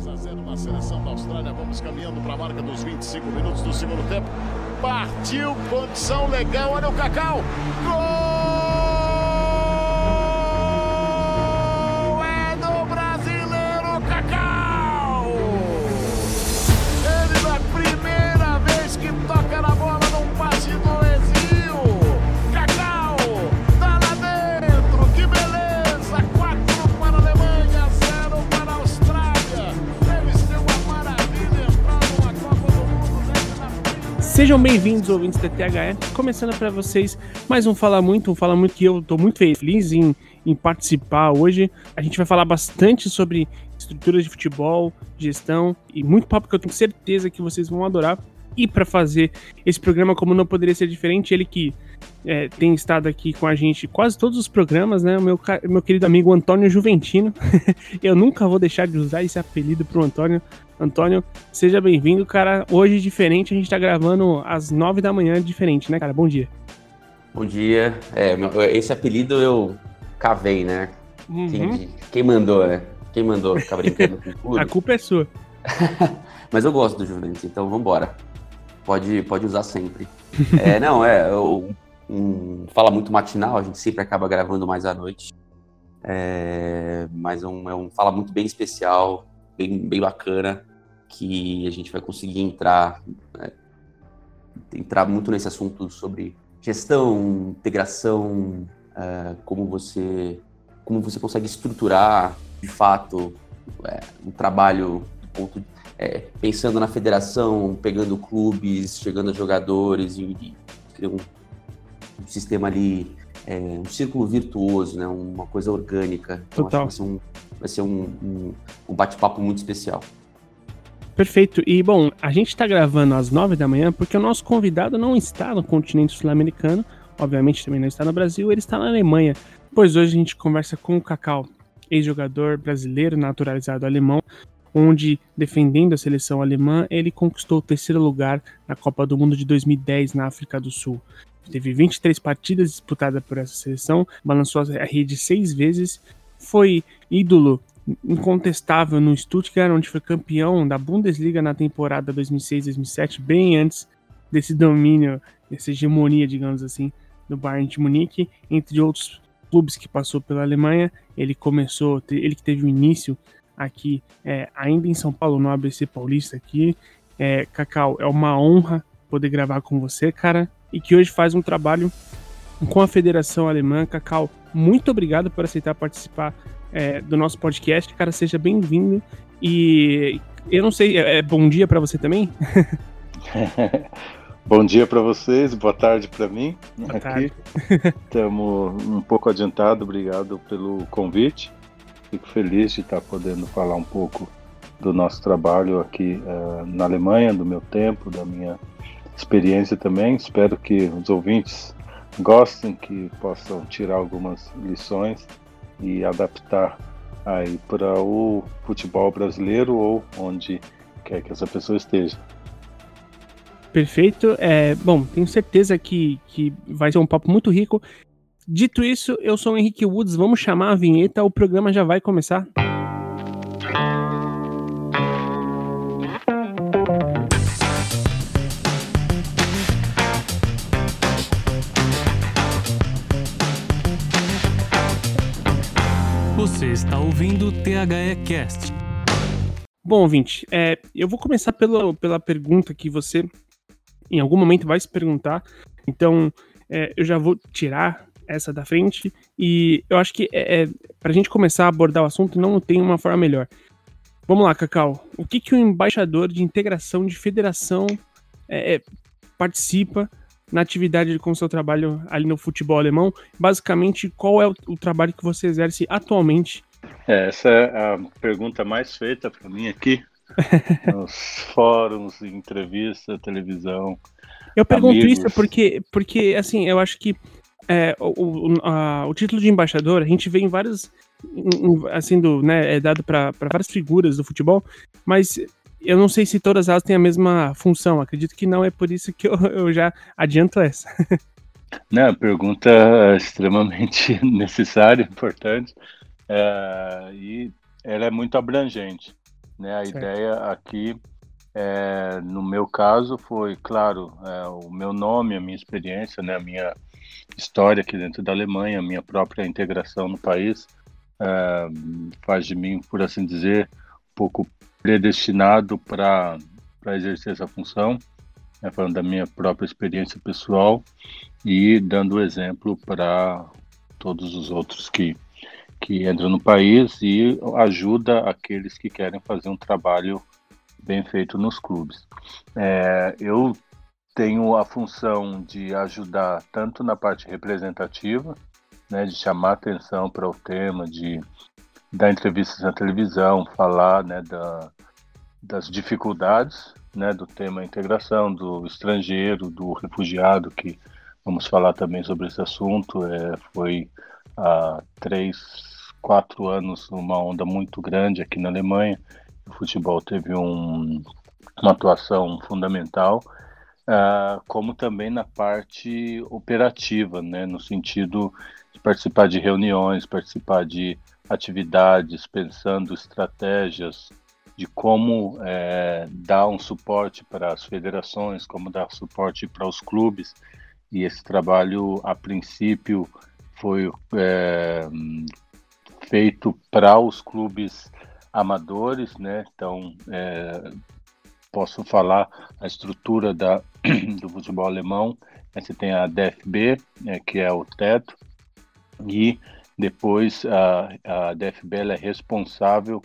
2 a 0 na seleção da Austrália. Vamos caminhando para a marca dos 25 minutos do segundo tempo. Partiu, condição legal. Olha o Cacau. Gol! Sejam bem-vindos, ouvintes da THE. Começando para vocês mais um Fala Muito, um Fala Muito que eu estou muito feliz em, em participar hoje. A gente vai falar bastante sobre estruturas de futebol, gestão e muito papo que eu tenho certeza que vocês vão adorar. E para fazer esse programa, como não poderia ser diferente, ele que é, tem estado aqui com a gente quase todos os programas, né? O meu, meu querido amigo Antônio Juventino. eu nunca vou deixar de usar esse apelido pro Antônio. Antônio, seja bem-vindo, cara. Hoje diferente, a gente tá gravando às nove da manhã, diferente, né, cara? Bom dia. Bom dia. É, esse apelido eu cavei, né? Quem, Uhum. quem mandou, né? Quem mandou ficar brincando com tudo? A culpa é sua. Mas eu gosto do Juventus, então vambora. Pode, pode usar sempre. É, não, é. eu- um, fala muito matinal, a gente sempre acaba gravando mais à noite. É, mas é um, é um fala muito bem especial, bem, bem bacana, que a gente vai conseguir entrar, né, entrar muito nesse assunto sobre gestão, integração, é, como você como você consegue estruturar de fato é, um trabalho do ponto é, pensando na federação, pegando clubes, chegando a jogadores e, e criar um, um sistema ali, é, um círculo virtuoso, né? Uma coisa orgânica. Então, Total. vai ser um, vai ser um, um, um bate-papo muito especial. Perfeito. E, bom, a gente tá gravando às nove da manhã porque o nosso convidado não está no continente sul-americano, obviamente também não está no Brasil, ele está na Alemanha. Pois hoje a gente conversa com o Cacau, ex-jogador brasileiro naturalizado alemão, onde, defendendo a seleção alemã, ele conquistou o terceiro lugar na Copa do Mundo de 2010 na África do Sul. Teve 23 partidas disputadas por essa seleção, balançou a rede seis vezes, foi ídolo incontestável no Stuttgart, onde foi campeão da Bundesliga na temporada 2006-2007, bem antes desse domínio, dessa hegemonia, digamos assim, do Bayern de Munique, entre outros clubes que passou pela Alemanha. Ele começou, ele que teve o início aqui, é, ainda em São Paulo, no ABC Paulista aqui. É, Cacau, é uma honra poder gravar com você, cara, e que hoje faz um trabalho com a Federação Alemã. Cacau, muito obrigado por aceitar participar é, do nosso podcast. Cara, seja bem-vindo. E eu não sei, é, é bom dia para você também? Bom dia para vocês, boa tarde para mim. Boa aqui tarde. estamos um pouco adiantado, obrigado pelo convite. Fico feliz de estar podendo falar um pouco do nosso trabalho aqui eh, na Alemanha, do meu tempo, da minha experiência também. Espero que os ouvintes gostem, que possam tirar algumas lições e adaptar aí para o futebol brasileiro ou onde quer que essa pessoa esteja. Perfeito. É, bom, tenho certeza que, que vai ser um papo muito rico. Dito isso, eu sou o Henrique Woods. Vamos chamar a vinheta, o programa já vai começar. Você está ouvindo o THE Cast. Bom, ouvinte, é, eu vou começar pela, pela pergunta que você em algum momento vai se perguntar. Então, é, eu já vou tirar essa da frente. E eu acho que é, é, para a gente começar a abordar o assunto, não tem uma forma melhor. Vamos lá, Cacau. O que, que o embaixador de integração de federação é, é, participa na atividade com o seu trabalho ali no futebol alemão? Basicamente, qual é o, o trabalho que você exerce atualmente É, essa é a pergunta mais feita para mim aqui nos fóruns, entrevista, televisão. Eu pergunto Amigos. isso porque, porque, assim, eu acho que é, o, o, a- o título de embaixador, a gente vê em em- assim, do, né, é dado para várias figuras do futebol, mas eu não sei se todas elas têm a mesma função, acredito que não, é por isso que eu, eu já adianto essa. Não, a pergunta é extremamente necessária, importante, é, e ela é muito abrangente. Né? A certo. ideia aqui, é, no meu caso, foi, claro, é, o meu nome, a minha experiência, né? a minha história aqui dentro da Alemanha, a minha própria integração no país, é, faz de mim, por assim dizer, um pouco predestinado para exercer essa função, né, falando da minha própria experiência pessoal e dando exemplo para todos os outros que, que entram no país e ajuda aqueles que querem fazer um trabalho bem feito nos clubes. É, eu tenho a função de ajudar tanto na parte representativa, né, de chamar atenção para o tema, de dar entrevistas na televisão, falar né, da, das dificuldades né, do tema integração, do estrangeiro, do refugiado, que vamos falar também sobre esse assunto. É, foi há três, quatro anos uma onda muito grande aqui na Alemanha. O futebol teve um, uma atuação fundamental uh, como também na parte operativa, né, no sentido de participar de reuniões, participar de atividades, pensando estratégias de como é, dar um suporte para as federações, como dar suporte para os clubes. E esse trabalho, a princípio, foi é, feito para os clubes amadores, né? Então, é, posso falar a estrutura da, do futebol alemão. Você tem a DFB, né, que é o teto, e depois a, a DFB é responsável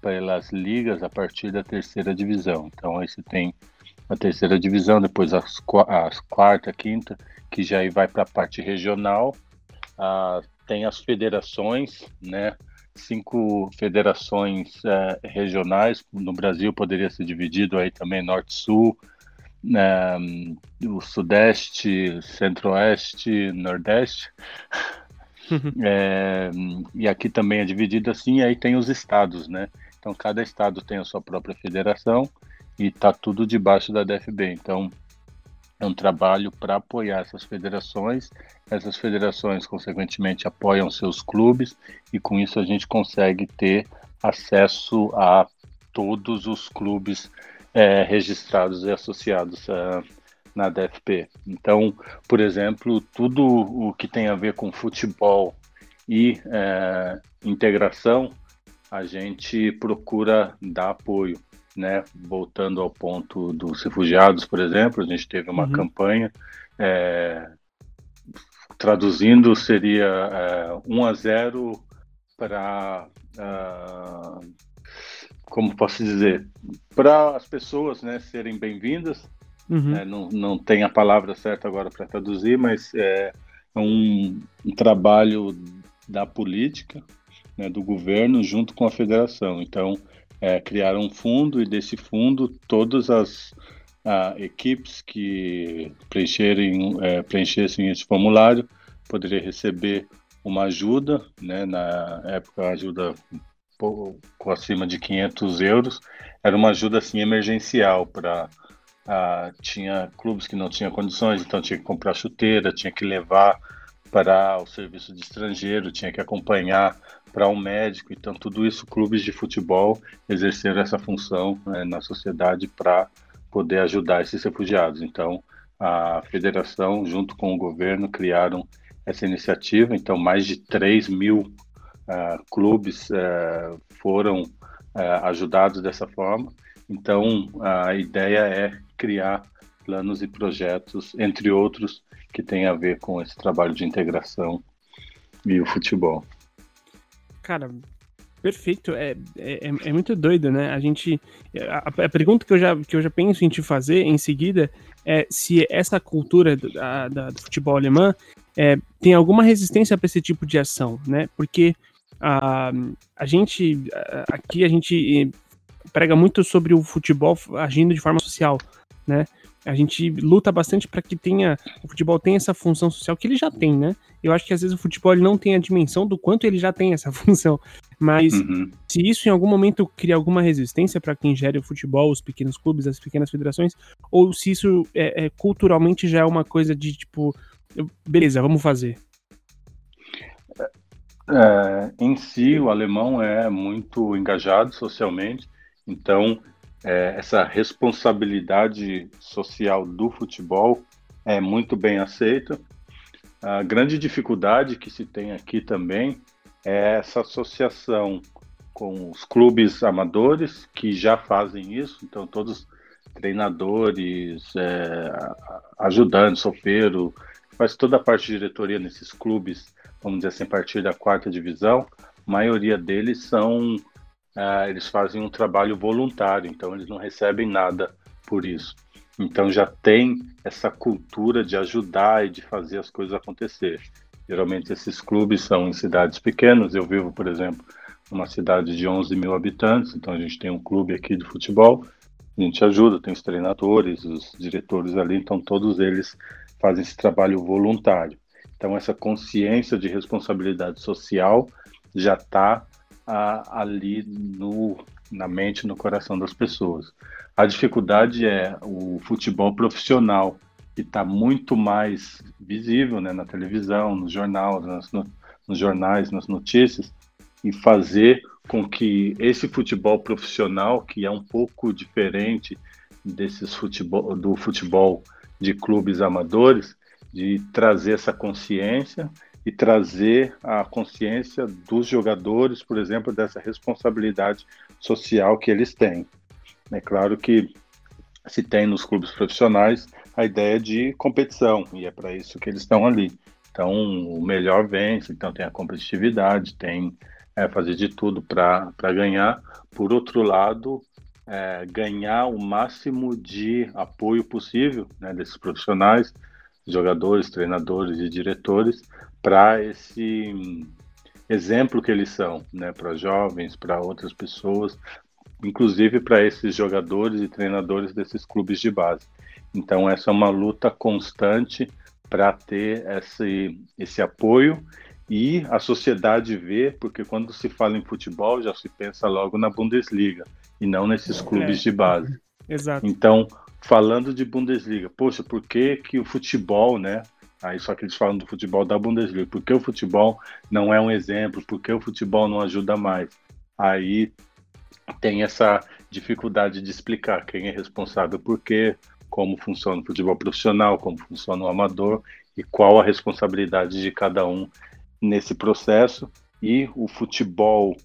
pelas ligas a partir da terceira divisão. Então aí você tem a terceira divisão, depois as, as quarta, quinta, que já vai para a parte regional. Ah, tem as federações, né? Cinco federações é, regionais. No Brasil poderia ser dividido aí também norte-sul, né, o sudeste, centro-oeste, nordeste. é, e aqui também é dividido assim, aí tem os estados, né? Então cada estado tem a sua própria federação e está tudo debaixo da DFB. Então é um trabalho para apoiar essas federações. Essas federações, consequentemente, apoiam seus clubes e com isso a gente consegue ter acesso a todos os clubes é, registrados e associados a, na DFP. Então, por exemplo, tudo o que tem a ver com futebol e é, integração, a gente procura dar apoio né? Voltando ao ponto dos refugiados, por exemplo, a gente teve uma uhum. campanha, é, traduzindo, seria é, 1 a 0 para. Uh, como posso dizer? Para as pessoas né, serem bem-vindas. Uhum. Né, não, não tem a palavra certa agora para traduzir, mas é, é um, um trabalho da política, né, do governo, junto com a federação. Então, é, criaram um fundo e desse fundo todas as equipes que preencherem, é, preenchessem esse formulário poderiam receber uma ajuda, né, na época ajuda com acima de 500 euros, era uma ajuda assim emergencial para tinha clubes que não tinham condições, então tinha que comprar chuteira, tinha que levar para o serviço de estrangeiro, tinha que acompanhar para um médico. Então, tudo isso, clubes de futebol exerceram essa função né, na sociedade para poder ajudar esses refugiados. Então, a federação, junto com o governo, criaram essa iniciativa. Então, mais de 3 mil uh, clubes uh, foram uh, ajudados dessa forma. Então, a ideia é criar planos e projetos, entre outros, que tem a ver com esse trabalho de integração e o futebol. Cara, perfeito. É, é, é muito doido, né? A gente. A, a, pergunta que eu, já, que eu já penso em te fazer em seguida é se essa cultura do, da, do futebol alemã é, tem alguma resistência para esse tipo de ação, né? Porque a, a gente. Aqui a gente prega muito sobre o futebol agindo de forma social, né? A gente luta bastante para que tenha o futebol tenha essa função social que ele já tem, né? Eu acho que às vezes o futebol não tem a dimensão do quanto ele já tem essa função. Mas uhum. se isso em algum momento cria alguma resistência para quem gere o futebol, os pequenos clubes, as pequenas federações, ou se isso é, é, culturalmente já é uma coisa de tipo, beleza, vamos fazer. É, em si, o alemão é muito engajado socialmente Então, é, essa responsabilidade social do futebol é muito bem aceita. A grande dificuldade que se tem aqui também é essa associação com os clubes amadores que já fazem isso, então todos treinadores, é, ajudantes, sofeiro, faz toda a parte de diretoria nesses clubes, vamos dizer assim, a partir da quarta divisão, a maioria deles são, é, eles fazem um trabalho voluntário, então eles não recebem nada por isso. Então já tem essa cultura de ajudar e de fazer as coisas acontecer. Geralmente esses clubes são em cidades pequenas. Eu vivo, por exemplo, numa cidade de 11 mil habitantes, então a gente tem um clube aqui de futebol. A gente ajuda, tem os treinadores, os diretores ali, então todos eles fazem esse trabalho voluntário. Então essa consciência de responsabilidade social já está ah, ali no, na mente, no coração das pessoas. A dificuldade é o futebol profissional, que está muito mais visível né, na televisão, no jornal, nas, no, nos jornais, nas notícias, e fazer com que esse futebol profissional, que é um pouco diferente desses futebol, do futebol de clubes amadores, de trazer essa consciência e trazer a consciência dos jogadores, por exemplo, dessa responsabilidade social que eles têm. É claro que se tem nos clubes profissionais a ideia de competição, e é para isso que eles estão ali. Então, o melhor vence, então tem a competitividade, tem é, fazer de tudo para ganhar. Por outro lado, é, ganhar o máximo de apoio possível né, desses profissionais, jogadores, treinadores e diretores, para esse exemplo que eles são, né, para jovens, para outras pessoas, inclusive para esses jogadores e treinadores desses clubes de base. Então essa é uma luta constante para ter esse, esse apoio e a sociedade vê, porque quando se fala em futebol já se pensa logo na Bundesliga e não nesses clubes é. de base. Exato. Então, falando de Bundesliga, poxa, por que, que o futebol, né? Aí só que eles falam do futebol da Bundesliga, por que o futebol não é um exemplo, por que o futebol não ajuda mais? Aí tem essa dificuldade de explicar quem é responsável por quê, como funciona o futebol profissional, como funciona o amador e qual a responsabilidade de cada um nesse processo. E o futebol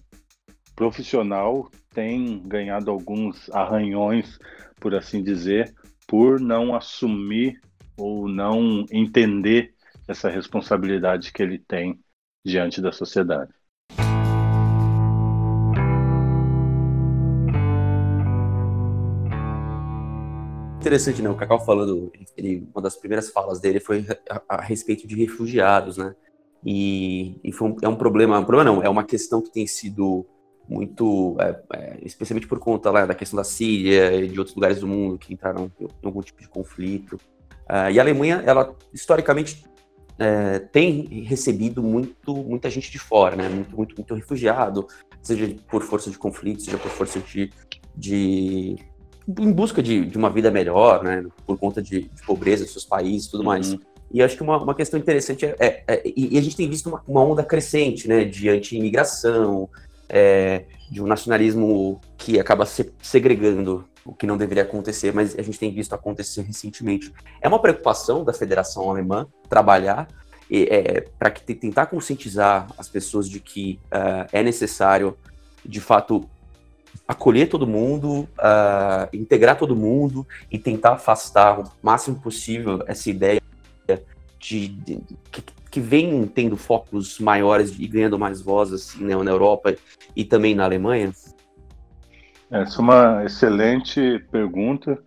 profissional tem ganhado alguns arranhões, por assim dizer, por não assumir ou não entender essa responsabilidade que ele tem diante da sociedade. interessante, né? O Cacau falando, ele, uma das primeiras falas dele foi a, a respeito de refugiados, né? E, e um, é um problema, um problema não, é uma questão que tem sido muito, é, é, especialmente por conta lá, da questão da Síria e de outros lugares do mundo que entraram em algum tipo de conflito. Uh, e a Alemanha, ela historicamente é, tem recebido muito, muita gente de fora, né? Muito, muito, muito refugiado, seja por força de conflito, seja por força de, de em busca de, de uma vida melhor, né? Por conta de, de pobreza dos seus países e tudo uhum. mais. E acho que uma, uma questão interessante é, é, é e a gente tem visto uma, uma onda crescente, né? De anti-imigração, é, de um nacionalismo que acaba se segregando o que não deveria acontecer, mas a gente tem visto acontecer recentemente. É uma preocupação da Federação Alemã trabalhar é, para tentar conscientizar as pessoas de que uh, é necessário, de fato, acolher todo mundo, uh, integrar todo mundo e tentar afastar o máximo possível essa ideia de, de que, que, vem tendo focos maiores e ganhando mais voz assim, né, na Europa e também na Alemanha? Essa é uma excelente pergunta,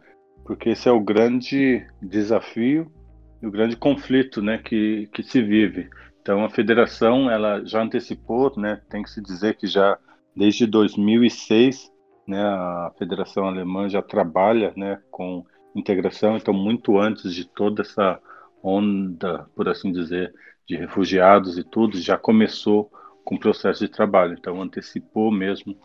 porque esse é o grande desafio e o grande conflito né, que, que se vive. Então, a federação ela já antecipou, né, tem que se dizer que já Desde 2006, né, a Federação Alemã já trabalha né, com integração, então muito antes de toda essa onda, por assim dizer, de refugiados e tudo, já começou com o processo de trabalho. Então antecipou mesmo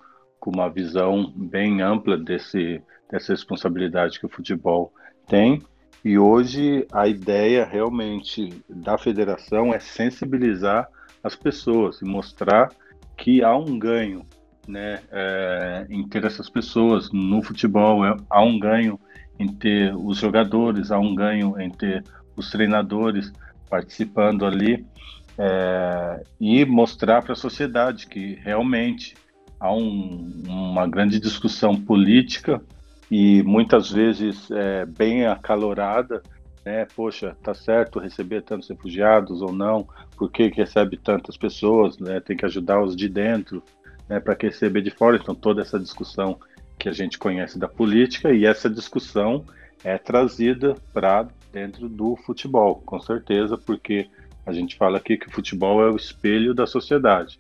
com uma visão bem ampla desse, dessa responsabilidade que o futebol tem. E hoje a ideia realmente da federação é sensibilizar as pessoas e mostrar que há um ganho né, é, em ter essas pessoas no futebol. É, há um ganho em ter os jogadores, há um ganho em ter os treinadores participando ali é, e mostrar para a sociedade que realmente há um, uma grande discussão política e muitas vezes é, bem acalorada, né? Poxa, tá certo receber tantos refugiados ou não? Por que, que recebe tantas pessoas? Né? Tem que ajudar os de dentro, né? Para que receber de fora? Então toda essa discussão que a gente conhece da política e essa discussão é trazida para dentro do futebol, com certeza, porque a gente fala aqui que o futebol é o espelho da sociedade.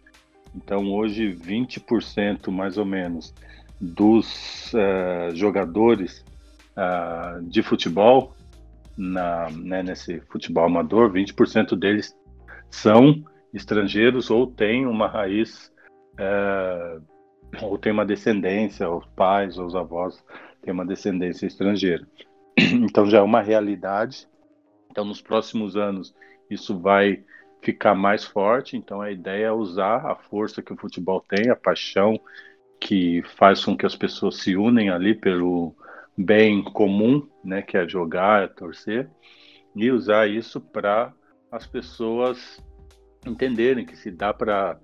Então, hoje, 20% mais ou menos dos uh, jogadores uh, de futebol, na, né, nesse futebol amador, 20% deles são estrangeiros ou têm uma raiz, uh, ou têm uma descendência, os pais ou os avós têm uma descendência estrangeira. Então, já é uma realidade. Então, nos próximos anos, isso vai ficar mais forte. Então a ideia é usar a força que o futebol tem, a paixão que faz com que as pessoas se unem ali pelo bem comum, né, que é jogar, é torcer, e usar isso para as pessoas entenderem que se dá para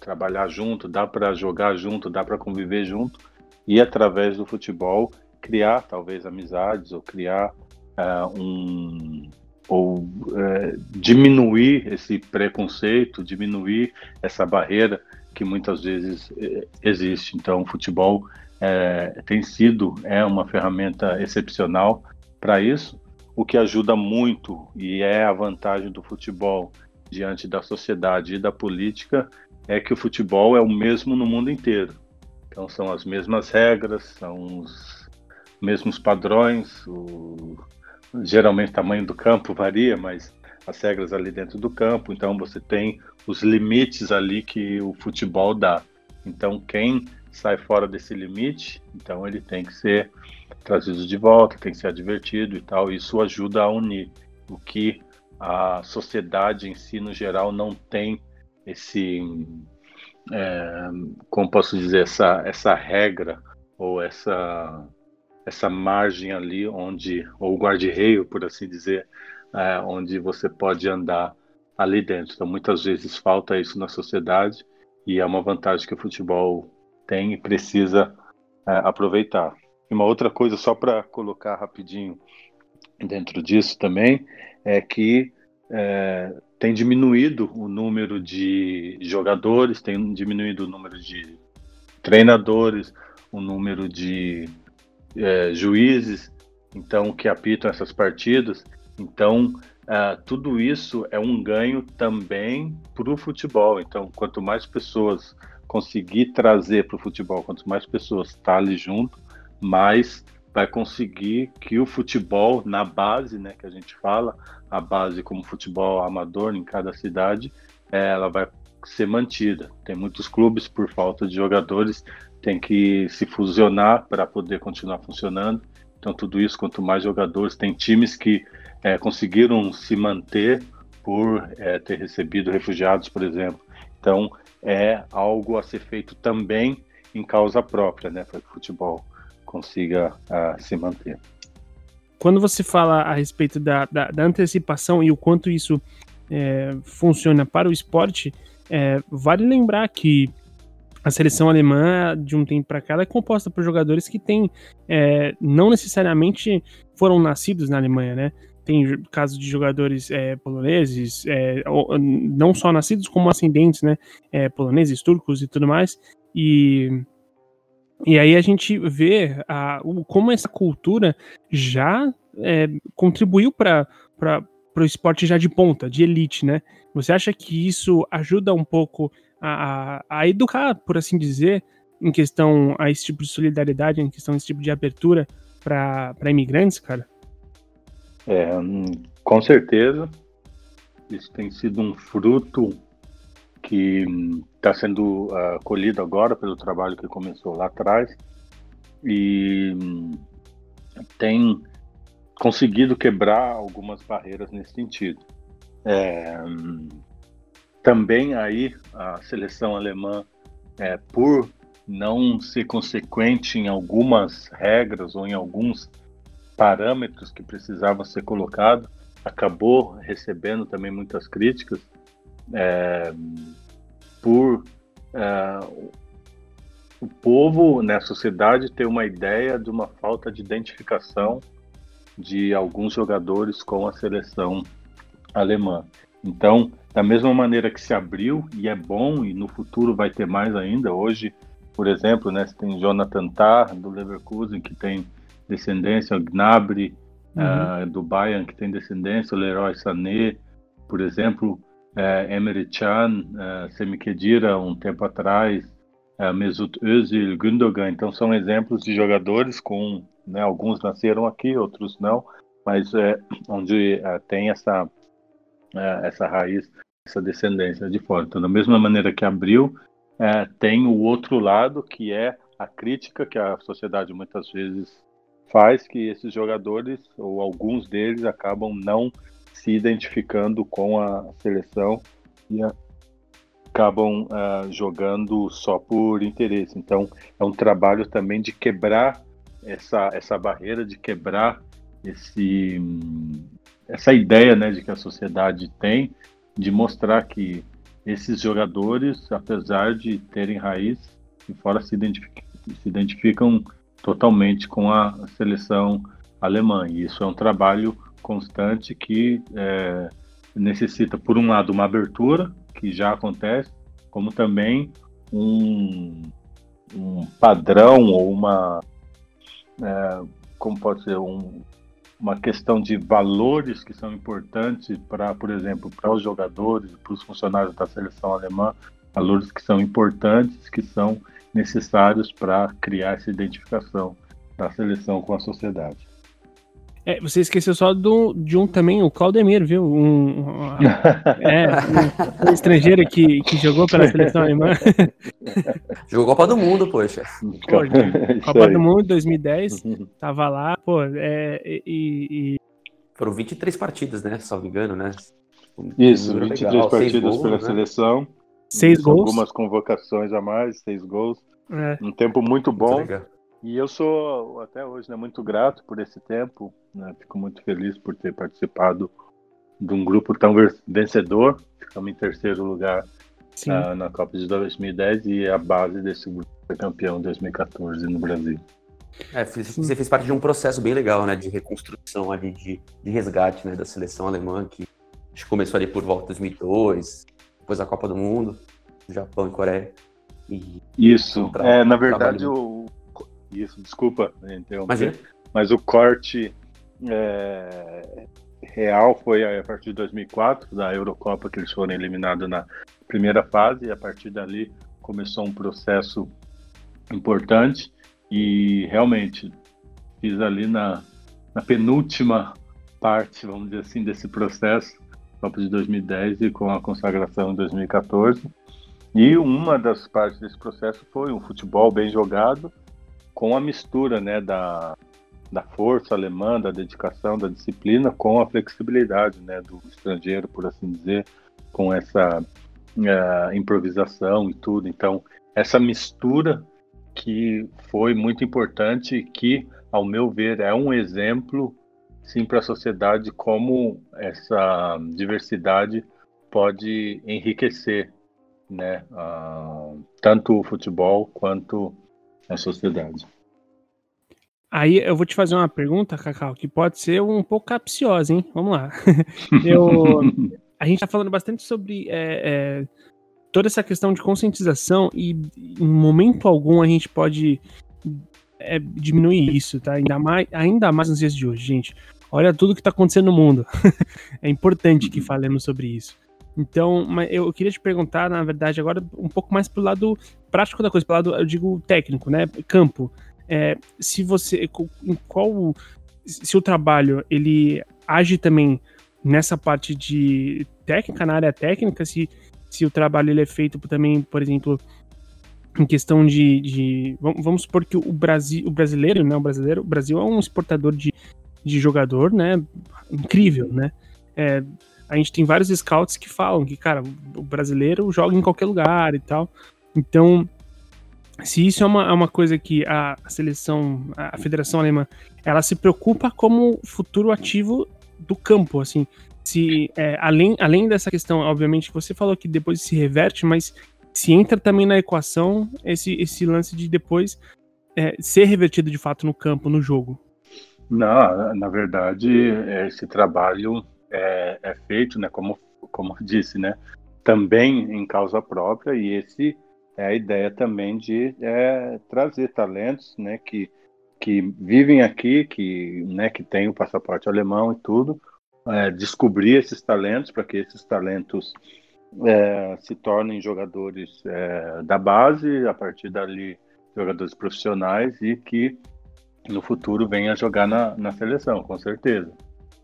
trabalhar junto, dá para jogar junto, dá para conviver junto e através do futebol criar talvez amizades ou criar uh, um, ou é, diminuir esse preconceito, diminuir essa barreira que muitas vezes é, existe. Então, o futebol é, tem sido é uma ferramenta excepcional para isso, o que ajuda muito e é a vantagem do futebol diante da sociedade e da política é que o futebol é o mesmo no mundo inteiro. Então, são as mesmas regras, são os mesmos padrões, o, geralmente o tamanho do campo varia, mas as regras ali dentro do campo, então você tem os limites ali que o futebol dá. Então quem sai fora desse limite, então ele tem que ser trazido de volta, tem que ser advertido e tal. Isso ajuda a unir o que a sociedade em si no geral não tem esse, é, como posso dizer, essa essa regra ou essa essa margem ali onde, ou guarda-reio, por assim dizer, é, onde você pode andar ali dentro. Então, muitas vezes falta isso na sociedade e é uma vantagem que o futebol tem e precisa é, aproveitar. E uma outra coisa, só para colocar rapidinho dentro disso também, é que é, tem diminuído o número de jogadores, tem diminuído o número de treinadores, o número de é, juízes então que apitam essas partidas. Então, uh, tudo isso é um ganho também para o futebol. Então, quanto mais pessoas conseguir trazer para o futebol, quanto mais pessoas tá ali junto, mais vai conseguir que o futebol na base, né, que a gente fala, a base como futebol amador em cada cidade, ela vai ser mantida. Tem muitos clubes por falta de jogadores tem que se fusionar para poder continuar funcionando. Então, tudo isso, quanto mais jogadores, tem times que é, conseguiram se manter por é, ter recebido refugiados, por exemplo. Então, é algo a ser feito também em causa própria, né, para que o futebol consiga uh, se manter. Quando você fala a respeito da, da, da antecipação e o quanto isso é, funciona para o esporte, vale lembrar que a seleção alemã, de um tempo para cá, é composta por jogadores que têm, é, não necessariamente foram nascidos na Alemanha, né? Tem casos de jogadores é, poloneses, é, não só nascidos, como ascendentes, né? É, poloneses, turcos e tudo mais. E, e aí a gente vê a, o, como essa cultura já é, contribuiu para o esporte já de ponta, de elite, né? Você acha que isso ajuda um pouco a, a educar, por assim dizer, em questão a esse tipo de solidariedade, em questão a esse tipo de abertura para imigrantes, cara? É, com certeza. Isso tem sido um fruto que está sendo uh, colhido agora pelo trabalho que começou lá atrás e tem conseguido quebrar algumas barreiras nesse sentido. É, também aí a seleção alemã, é, por não ser consequente em algumas regras ou em alguns parâmetros que precisavam ser colocados, acabou recebendo também muitas críticas é, por é, o povo, né, sociedade ter uma ideia de uma falta de identificação de alguns jogadores com a seleção alemã. Então, da mesma maneira que se abriu, e é bom, e no futuro vai ter mais ainda, hoje, por exemplo, né, você tem Jonathan Tah, do Leverkusen, que tem descendência, o Gnabry, uhum. uh, do Bayern, que tem descendência, o Leroy Sané, por exemplo, uh, Emery Can, uh, Semi Khedira, um tempo atrás, uh, Mesut Özil, Gündogan, então são exemplos de jogadores com, né, alguns nasceram aqui, outros não, mas é, onde tem essa, essa raiz, essa descendência de fora. Então, da mesma maneira que abriu, é, tem o outro lado, que é a crítica que a sociedade muitas vezes faz, que esses jogadores, ou alguns deles, acabam não se identificando com a seleção e acabam uh, jogando só por interesse. Então, é um trabalho também de quebrar essa, essa barreira, de quebrar esse, essa ideia né, de que a sociedade tem, de mostrar que esses jogadores, apesar de terem raiz, e fora se identificam, se identificam totalmente com a seleção alemã. E isso é um trabalho constante que é, necessita, por um lado, uma abertura, que já acontece, como também um, um padrão ou uma. É, como pode ser? Um, uma questão de valores que são importantes para, por exemplo, para os jogadores, para os funcionários da seleção alemã, valores que são importantes, que são necessários para criar essa identificação da seleção com a sociedade. É, você esqueceu só do, de um também, o Claudemir, viu? Um, um é, um, um, estrangeiro que, que jogou pela seleção alemã. Jogou Copa do Mundo, poxa. Pô, Copa do Mundo 2010, tava lá, pô, é, e, e... Foram 23 partidas, né? Se não me engano, né? Isso, 23 legal. partidas gols, pela né? seleção. Seis gols. Algumas convocações a mais, seis gols. É. Um tempo muito bom. Muito e eu sou, até hoje, né, muito grato por esse tempo. Né? Fico muito feliz por ter participado de um grupo tão vencedor. Ficamos em terceiro lugar uh, na Copa de 2010 e a base desse grupo foi campeão em 2014 no Brasil. É, você fez parte de um processo bem legal, né, de reconstrução ali, de, de resgate, né, da seleção alemã, que acho que começou ali por volta de 2002, depois a Copa do Mundo, Japão e Coreia. E Isso, é, na verdade, o, isso, desculpa interromper, mas o corte é, real foi a partir de 2004, da Eurocopa, que eles foram eliminados na primeira fase, e a partir dali começou um processo importante e realmente fiz ali na, na penúltima parte, vamos dizer assim, desse processo, Copa de 2010 e com a consagração em 2014. E uma das partes desse processo foi um futebol bem jogado com a mistura né, da, da força alemã, da dedicação, da disciplina, com a flexibilidade né, do estrangeiro, por assim dizer, com essa uh, improvisação e tudo. Então, essa mistura que foi muito importante e que, ao meu ver, é um exemplo, sim, para a sociedade como essa diversidade pode enriquecer, né, uh, tanto o futebol quanto a sociedade. Aí eu vou te fazer uma pergunta, Cacau, que pode ser um pouco capciosa, hein? Vamos lá. Eu, a gente está falando bastante sobre é, é, toda essa questão de conscientização e em momento algum a gente pode é, diminuir isso, tá? Ainda mais, ainda mais nos dias de hoje, gente. Olha tudo que está acontecendo no mundo. é importante que falemos sobre isso. Então, eu queria te perguntar, na verdade, agora um pouco mais pro lado prático da coisa, pro lado, eu digo, técnico, né? Campo. É, se você. Em qual. Se o trabalho ele age também nessa parte de técnica, na área técnica, se, se o trabalho ele é feito também, por exemplo, em questão de, de, vamos supor que o Brasil o brasileiro né o brasileiro o Brasil é um exportador de, de jogador né incrível né é, a gente tem vários scouts que falam que, cara, o brasileiro joga em qualquer lugar e tal. Então, se isso é uma, é uma coisa que a seleção, a Federação Alemã, ela se preocupa como futuro ativo do campo, assim, se é, além, além dessa questão, obviamente, você falou que depois se reverte, mas se entra também na equação esse, esse lance de depois é, ser revertido de fato no campo, no jogo. Não, na verdade, esse trabalho é, é feito, né, como, como disse, né, também em causa própria, e esse é a ideia também de é, trazer talentos, né, que, que vivem aqui, que, né, que têm o passaporte alemão e tudo, é, descobrir esses talentos para que esses talentos é, se tornem jogadores é, da base, a partir dali jogadores profissionais e que no futuro venha jogar na, na seleção, com certeza.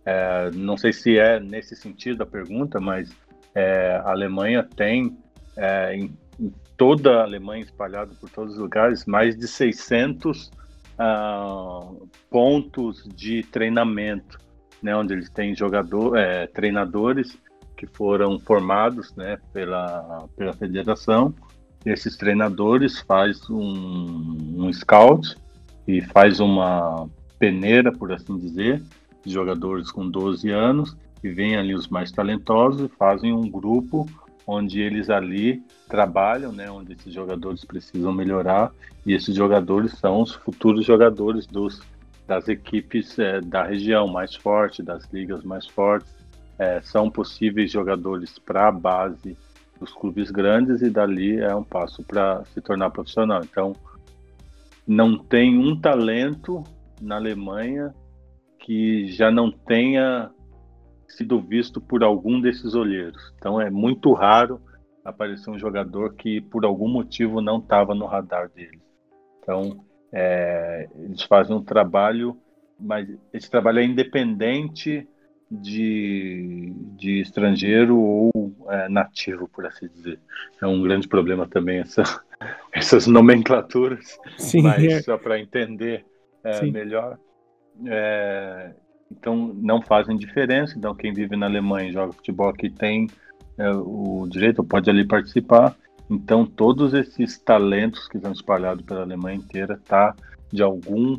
É, não sei se é nesse sentido a pergunta, mas é, a Alemanha tem é, em, em, toda a Alemanha espalhado por todos os lugares mais de 600 ah, pontos de treinamento né, onde eles têm jogador, é, treinadores que foram formados né, pela, pela federação. Esses treinadores faz um, um scout e faz uma peneira, por assim dizer, de jogadores com 12 anos, e vem ali os mais talentosos e fazem um grupo onde eles ali trabalham, né, onde esses jogadores precisam melhorar, e esses jogadores são os futuros jogadores dos das equipes é, da região mais forte, das ligas mais fortes. É, são possíveis jogadores para a base dos clubes grandes e dali é um passo para se tornar profissional. Então, não tem um talento na Alemanha que já não tenha sido visto por algum desses olheiros. Então, é muito raro aparecer um jogador que por algum motivo não estava no radar deles. Então, é, eles fazem um trabalho, mas esse trabalho é independente de, de estrangeiro ou é, nativo, por assim dizer. É um grande problema também essa, essas nomenclaturas, Sim, mas é. só para entender é, melhor. É, então não fazem diferença. Então quem vive na Alemanha e joga futebol aqui tem é, o direito, pode ali participar. Então, todos esses talentos que estão espalhados pela Alemanha inteira tá de algum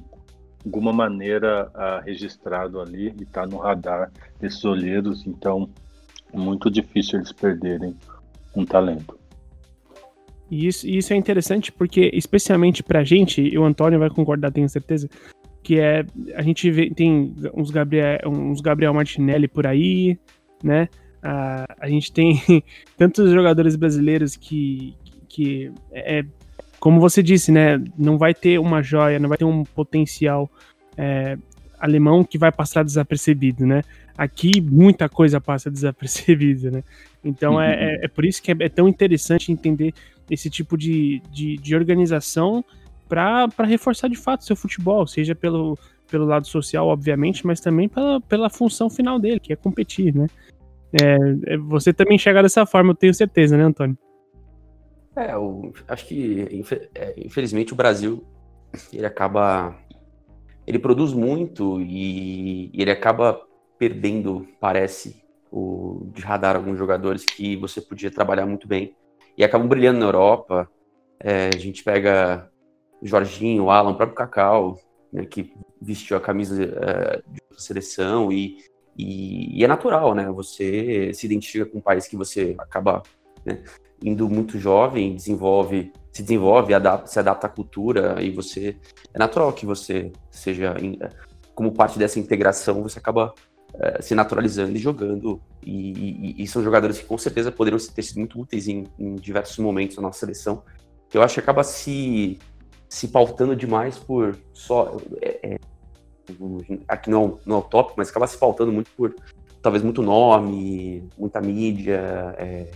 alguma maneira uh, registrado ali e está no radar desses olheiros. Então, é muito difícil eles perderem um talento. E isso, isso é interessante porque, especialmente pra gente, e o Antônio vai concordar, tenho certeza, que é. A gente vê, tem uns Gabriel, uns Gabriel Martinelli por aí, né? A, a gente tem tantos jogadores brasileiros que, que é, como você disse, né? Não vai ter uma joia, não vai ter um potencial é, alemão que vai passar desapercebido, né? Aqui muita coisa passa desapercebida, né? Então é, uhum. é, é, por isso que é, é, tão interessante entender esse tipo de, de, de organização para reforçar de fato seu futebol, seja pelo, pelo lado social, obviamente, mas também pela, pela função final dele, que é competir, né? É, é, você também enxerga dessa forma, eu tenho certeza, né, Antônio? É, eu acho que, é, infelizmente, o Brasil, ele acaba... Ele produz muito e, e ele acaba perdendo, parece, o, de radar alguns jogadores que você podia trabalhar muito bem. E acabam brilhando na Europa. É, a gente pega Jorginho, Alan, o próprio Cacau, né, que vestiu a camisa é, de seleção e e, e, é natural, né? Você se identifica com um país que você acaba né, indo muito jovem, desenvolve, se desenvolve, adapta, se adapta à cultura e você é natural que você seja como parte dessa integração, você acaba é, se naturalizando e jogando. E, e, e, são jogadores que com certeza poderiam ter sido muito úteis em, em diversos momentos na nossa seleção. Que eu acho que acaba se se pautando demais por só é, é, aqui não, não é o tópico, mas acaba se faltando muito por talvez muito nome, muita mídia, é,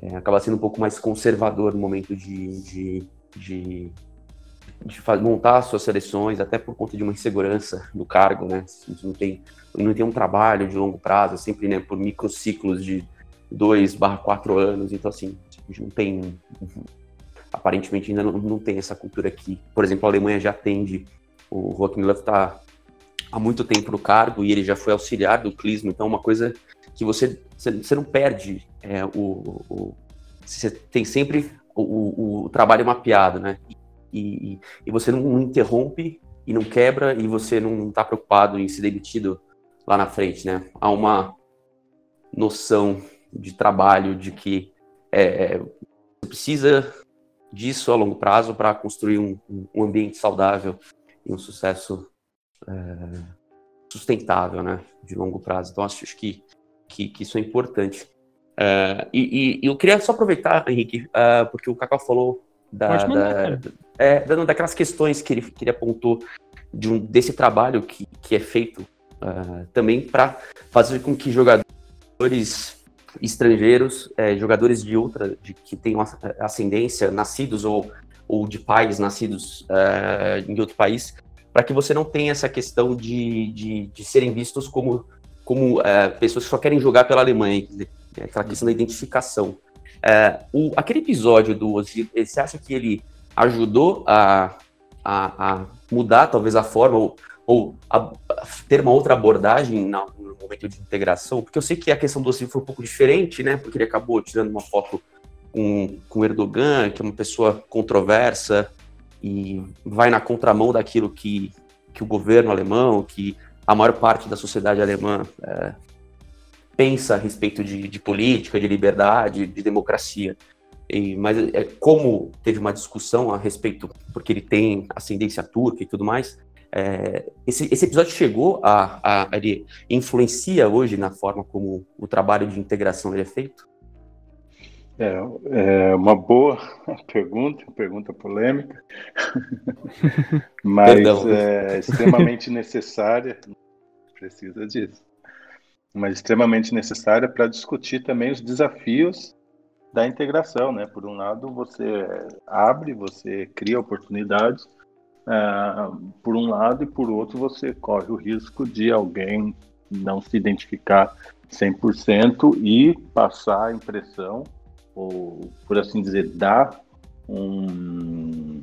é, acaba sendo um pouco mais conservador no momento de, de, de, de montar suas seleções, até por conta de uma insegurança do cargo, né? Não tem, não tem um trabalho de longo prazo, sempre né, por microciclos de 2 barra 4 anos, então assim, a gente não tem aparentemente ainda não, não, tem essa cultura aqui. Por exemplo, a Alemanha já atende, o Joachim Löw está há muito tempo no cargo e ele já foi auxiliar do Clismo, então é uma coisa que você, você não perde é, o, o, Você tem sempre o, o, trabalho mapeado, né? e, e você não, interrompe e não quebra e você não está preocupado em ser demitido lá na frente, né? Há uma noção de trabalho de que é, você precisa disso a longo prazo para construir um, um, ambiente saudável e um sucesso é, sustentável, né? De longo prazo. Então acho que, que, que isso é importante. É, e, e, eu queria só aproveitar, Henrique, uh, porque o Cacau falou da, mandar, da, é, daquelas questões que ele, que ele apontou de um, desse trabalho que, que é feito uh, também para fazer com que jogadores estrangeiros, é, jogadores de outra, de, que tenham ascendência, nascidos ou, ou de pais nascidos uh, em outro país, para que você não tenha essa questão de, de, de serem vistos como, como uh, pessoas que só querem jogar pela Alemanha, aquela questão da identificação. Uh, o, aquele episódio do Ozil, você acha que ele ajudou a, a, a mudar talvez a forma ou, ou a, ter uma outra abordagem no momento de integração? Porque eu sei que a questão do Ozil foi um pouco diferente, né? Porque ele acabou tirando uma foto com, com Erdogan, que é uma pessoa controversa e vai na contramão daquilo que, que o governo alemão, que a maior parte da sociedade alemã é, pensa a respeito de, de, política, de liberdade, de democracia. E, mas é, como teve uma discussão a respeito, porque ele tem ascendência turca e tudo mais, é, esse, esse, episódio chegou a, a, ele influencia hoje na forma como o trabalho de integração é feito? É, é uma boa pergunta, pergunta polêmica, mas é extremamente necessária, precisa disso, mas extremamente necessária para discutir também os desafios da integração, né? Por um lado, você abre, você cria oportunidades, uh, por um lado, e por outro, você corre o risco de alguém não se identificar 100% e passar a impressão, ou por assim dizer, dar um,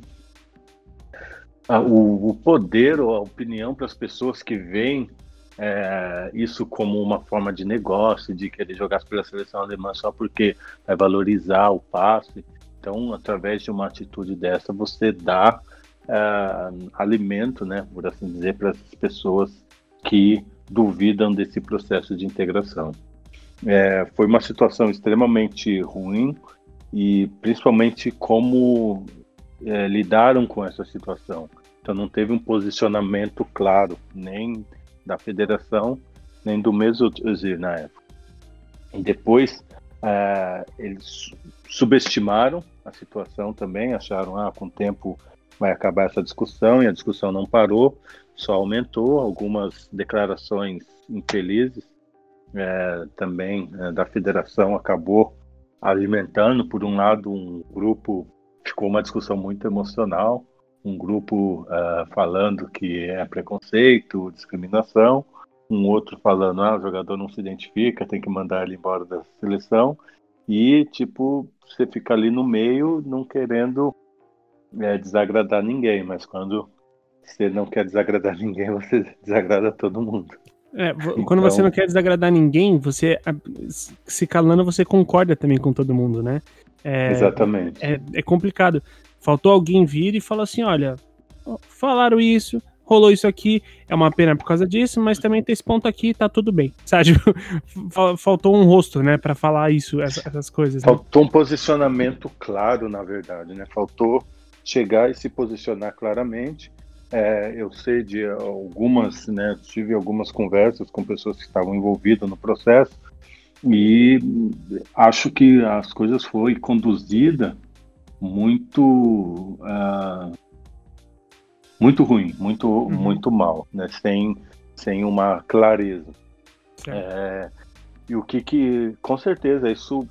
o, o poder ou a opinião para as pessoas que veem é, isso como uma forma de negócio, de querer jogar pela seleção alemã só porque vai valorizar o passe. Então, através de uma atitude dessa, você dá é, alimento, né, por assim dizer, para as pessoas que duvidam desse processo de integração. É, foi uma situação extremamente ruim e principalmente como é, lidaram com essa situação. Então não teve um posicionamento claro, nem da federação, nem do Mesut Özil na época. E depois é, eles subestimaram a situação também, acharam ah, com o tempo vai acabar essa discussão e a discussão não parou, só aumentou. Algumas declarações infelizes é, também é, da federação acabou alimentando, por um lado, um grupo, ficou uma discussão muito emocional, um grupo uh, falando que é preconceito, discriminação, um outro falando, ah, o jogador não se identifica, tem que mandar ele embora da seleção, e, tipo, você fica ali no meio, não querendo é, desagradar ninguém, mas quando você não quer desagradar ninguém, você desagrada todo mundo. É, quando então... você não quer desagradar ninguém, você se calando, você concorda também com todo mundo, né? É, Exatamente. É, é complicado. Faltou alguém vir e falar assim: olha, falaram isso, rolou isso aqui, é uma pena por causa disso, mas também tem esse ponto aqui, tá tudo bem. Sabe? Faltou um rosto, né, para falar isso, essas coisas. Né? Faltou um posicionamento claro, na verdade, né? Faltou chegar e se posicionar claramente. É, eu sei de algumas, né, tive algumas conversas com pessoas que estavam envolvidas no processo e acho que as coisas foi conduzida muito uh, muito ruim, muito uhum. muito mal, né? Sem sem uma clareza. É, e o que que com certeza isso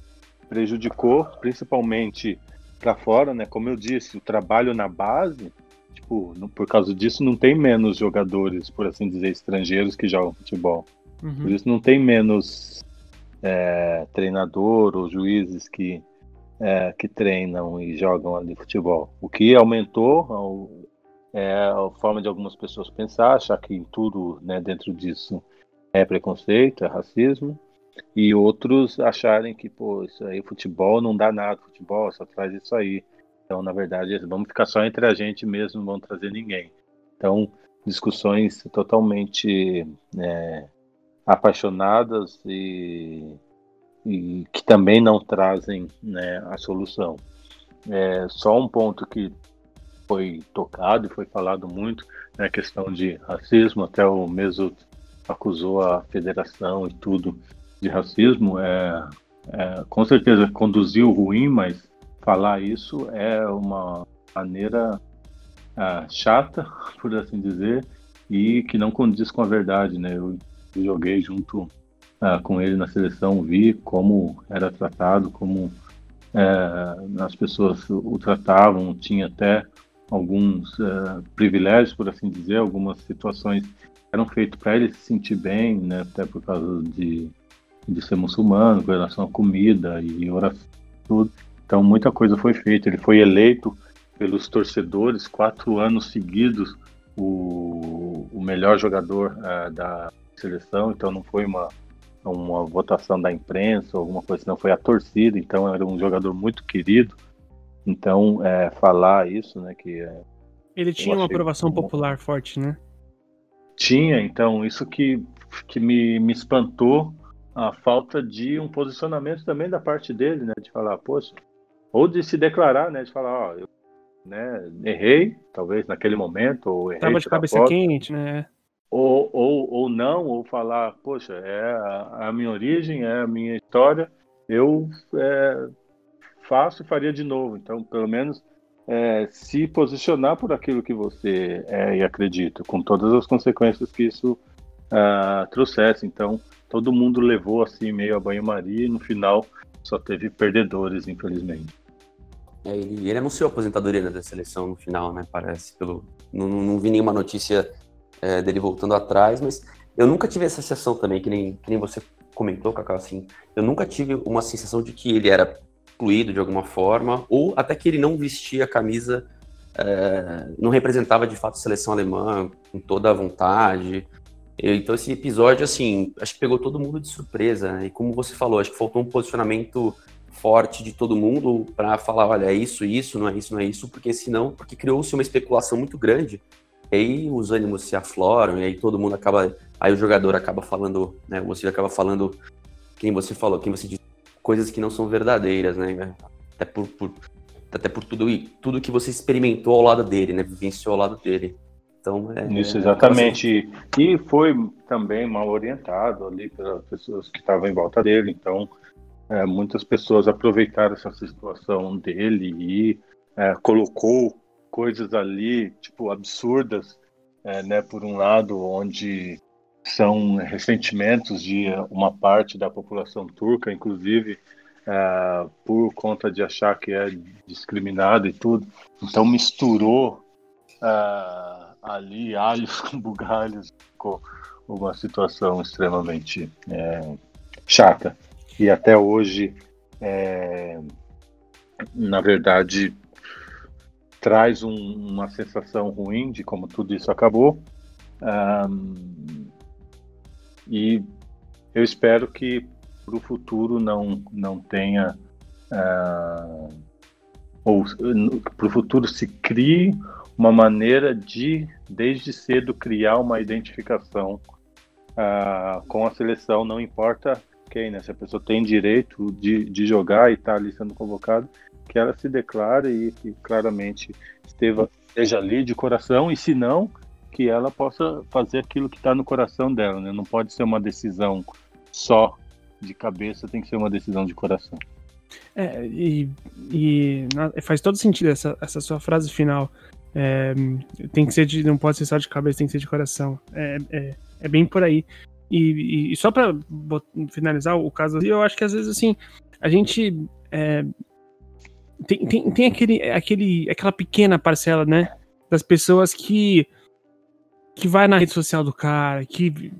prejudicou, principalmente para fora, né? Como eu disse, o trabalho na base, tipo, por causa disso não tem menos jogadores, por assim dizer, estrangeiros que jogam futebol. Uhum. Por isso não tem menos é, treinador ou juízes que é, que treinam e jogam ali futebol. O que aumentou é a forma de algumas pessoas pensar, achar que tudo né, dentro disso é preconceito, é racismo, e outros acharem que, pô, isso aí, futebol não dá nada, futebol só traz isso aí. Então, na verdade, vamos ficar só entre a gente mesmo, não vamos trazer ninguém. Então, discussões totalmente é, apaixonadas e, e, que também não trazem né, a solução. É, só um ponto que foi tocado e foi falado muito, né, a questão de racismo, até o Mesut acusou a federação e tudo de racismo, é, é, com certeza conduziu ruim, mas falar isso é uma maneira é, chata, por assim dizer, e que não condiz com a verdade, né? Eu joguei junto é, com ele na seleção, vi como era tratado, como é, as pessoas o tratavam, tinha até alguns é, privilégios, por assim dizer, algumas situações eram feitas para ele se sentir bem, né? Até por causa de, de ser muçulmano, com relação à comida e oração, tudo. Então muita coisa foi feita. Ele foi eleito pelos torcedores quatro anos seguidos o, o melhor jogador uh, da seleção. Então não foi uma uma votação da imprensa ou alguma coisa, não foi a torcida. Então era um jogador muito querido. Então é, falar isso, né, que é, ele tinha uma aprovação popular forte, né? Tinha, então isso que que me, me espantou a falta de um posicionamento também da parte dele, né, de falar, poxa, ou de se declarar, né? De falar, ó, eu né, errei, talvez naquele momento, ou errei. Tava de cabeça foto, quente, né? Ou, ou, ou não, ou falar, poxa, é a, a minha origem, é a minha história, eu é, faço e faria de novo. Então, pelo menos é, se posicionar por aquilo que você é e acredita, com todas as consequências que isso uh, trouxesse. Então, todo mundo levou assim meio a banho-maria e no final só teve perdedores, infelizmente. É, ele, ele, anunciou a aposentadoria da seleção no final, né? Parece. Pelo, não, não vi nenhuma notícia é, dele voltando atrás, mas eu nunca tive essa sensação também, que nem, que nem você comentou, Cacau, assim. Eu nunca tive uma sensação de que ele era excluído de alguma forma, ou até que ele não vestia a camisa, é, não representava de fato a seleção alemã com toda a vontade. Então esse episódio, assim, acho que pegou todo mundo de surpresa. Né? E como você falou, acho que faltou um posicionamento forte de todo mundo para falar, olha, é isso, isso, não é isso, não é isso, porque senão, porque criou-se uma especulação muito grande. E aí os ânimos se afloram, e aí todo mundo acaba, aí o jogador acaba falando, né, você acaba falando quem você falou, quem você diz coisas que não são verdadeiras, né? Até por, por até por tudo tudo que você experimentou ao lado dele, né, vivenciou ao lado dele. Então, é, Isso, é, exatamente. É, e foi também mal orientado ali pelas pessoas que estavam em volta dele. Então, é, muitas pessoas aproveitaram essa situação dele e é, colocou coisas ali, tipo, absurdas, é, né? Por um lado, onde são ressentimentos de uma parte da população turca, inclusive, é, por conta de achar que é discriminado e tudo. Então, misturou ali alhos com bugalhos, ficou uma situação extremamente é, chata. E até hoje, é, na verdade, traz um, uma sensação ruim de como tudo isso acabou. Um, e eu espero que para o futuro não, não tenha. Uh, ou para o futuro se crie uma maneira de, desde cedo, criar uma identificação uh, com a seleção, não importa quem, né? Se a pessoa tem direito de, de jogar e está ali sendo convocado, que ela se declare e que claramente esteva, esteja ali de coração, e se não, que ela possa fazer aquilo que está no coração dela, né? Não pode ser uma decisão só de cabeça, tem que ser uma decisão de coração. É, e, e faz todo sentido essa, essa sua frase final. É, tem que ser de, não pode ser só de cabeça, tem que ser de coração. É, é, é bem por aí. E, e só para finalizar o caso, eu acho que às vezes assim a gente é, tem, tem, tem aquele, aquele, aquela pequena parcela, né, das pessoas que que vai na rede social do cara, que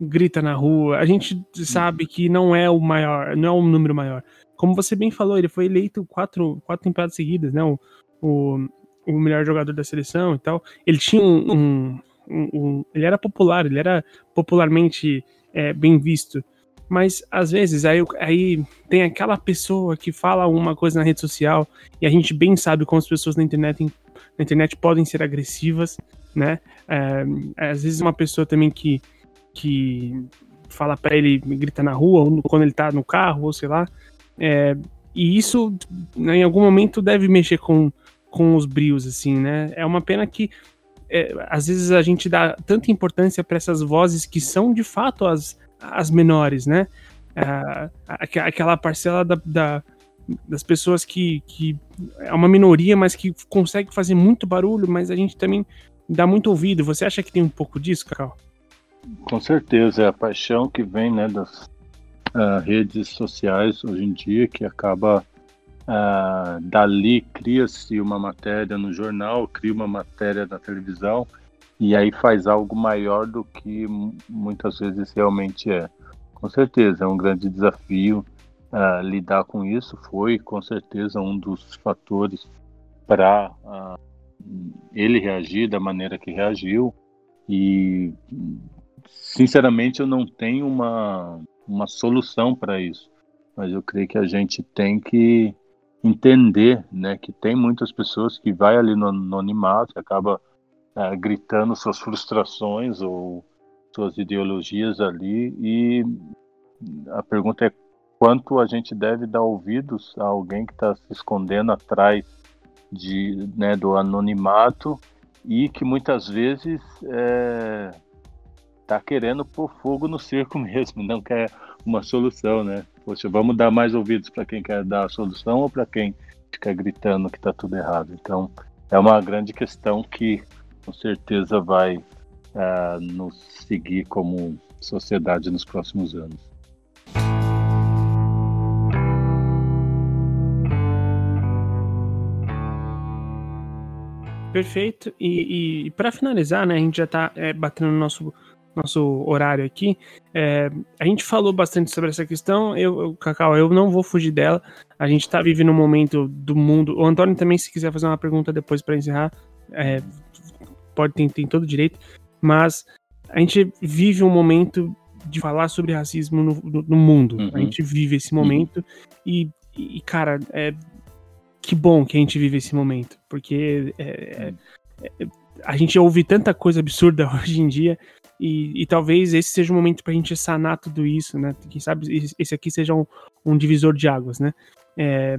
grita na rua. A gente sabe que não é o maior, não é o número maior. Como você bem falou, ele foi eleito quatro, quatro temporadas seguidas, né? O, o, o melhor jogador da seleção e tal. Ele tinha um, um, um, um ele era popular, ele era popularmente é, bem visto. mas às vezes aí, aí tem aquela pessoa que fala alguma coisa na rede social e a gente bem sabe como as pessoas na internet, na internet podem ser agressivas, né? É, às vezes uma pessoa também que, que fala para ele, grita na rua, ou quando ele tá no carro, ou sei lá. É, e isso, né, em algum momento, deve mexer com, com os brios, assim, né? É uma pena que é, às vezes a gente dá tanta importância para essas vozes que são de fato as, as menores, né? Aquela parcela da, da, das pessoas que, que é uma minoria, mas que consegue fazer muito barulho, mas a gente também dá muito ouvido. Você acha que tem um pouco disso, Carol? Com certeza, é a paixão que vem né, das uh, redes sociais hoje em dia, que acaba uh, dali cria-se uma matéria no jornal, cria uma matéria na televisão, e aí faz algo maior do que muitas vezes realmente é. Com certeza, é um grande desafio uh, lidar com isso. Foi, com certeza, um dos fatores para uh, ele reagir da maneira que reagiu. E sinceramente eu não tenho uma, uma solução para isso, mas eu creio que a gente tem que entender, né, que tem muitas pessoas que vai ali no anonimato, acaba uh, gritando suas frustrações ou suas ideologias ali e a pergunta é quanto a gente deve dar ouvidos a alguém que está se escondendo atrás de, né, do anonimato e que muitas vezes é, tá querendo pôr fogo no circo mesmo, não quer uma solução, né? Poxa, vamos dar mais ouvidos para quem quer dar a solução ou para quem fica gritando que está tudo errado. Então, é uma grande questão que com certeza vai uh, nos seguir como sociedade nos próximos anos. Perfeito. E, e para finalizar, né, a gente já está é, batendo no nosso nosso horário aqui. É, a gente falou bastante sobre essa questão. Eu, Cacau, eu não vou fugir dela. A gente está vivendo um momento do mundo. O Antônio também, se quiser fazer uma pergunta depois para encerrar, é, pode ter, tem todo direito. Mas a gente vive um momento de falar sobre racismo no, no, no mundo. Uhum. A gente vive esse momento uhum. e, e, cara, é que bom que a gente vive esse momento, porque é, é, é a gente ouve tanta coisa absurda hoje em dia e, e, talvez esse seja o momento para a gente sanar tudo isso, né? Quem sabe esse aqui seja um, um divisor de águas, né? É,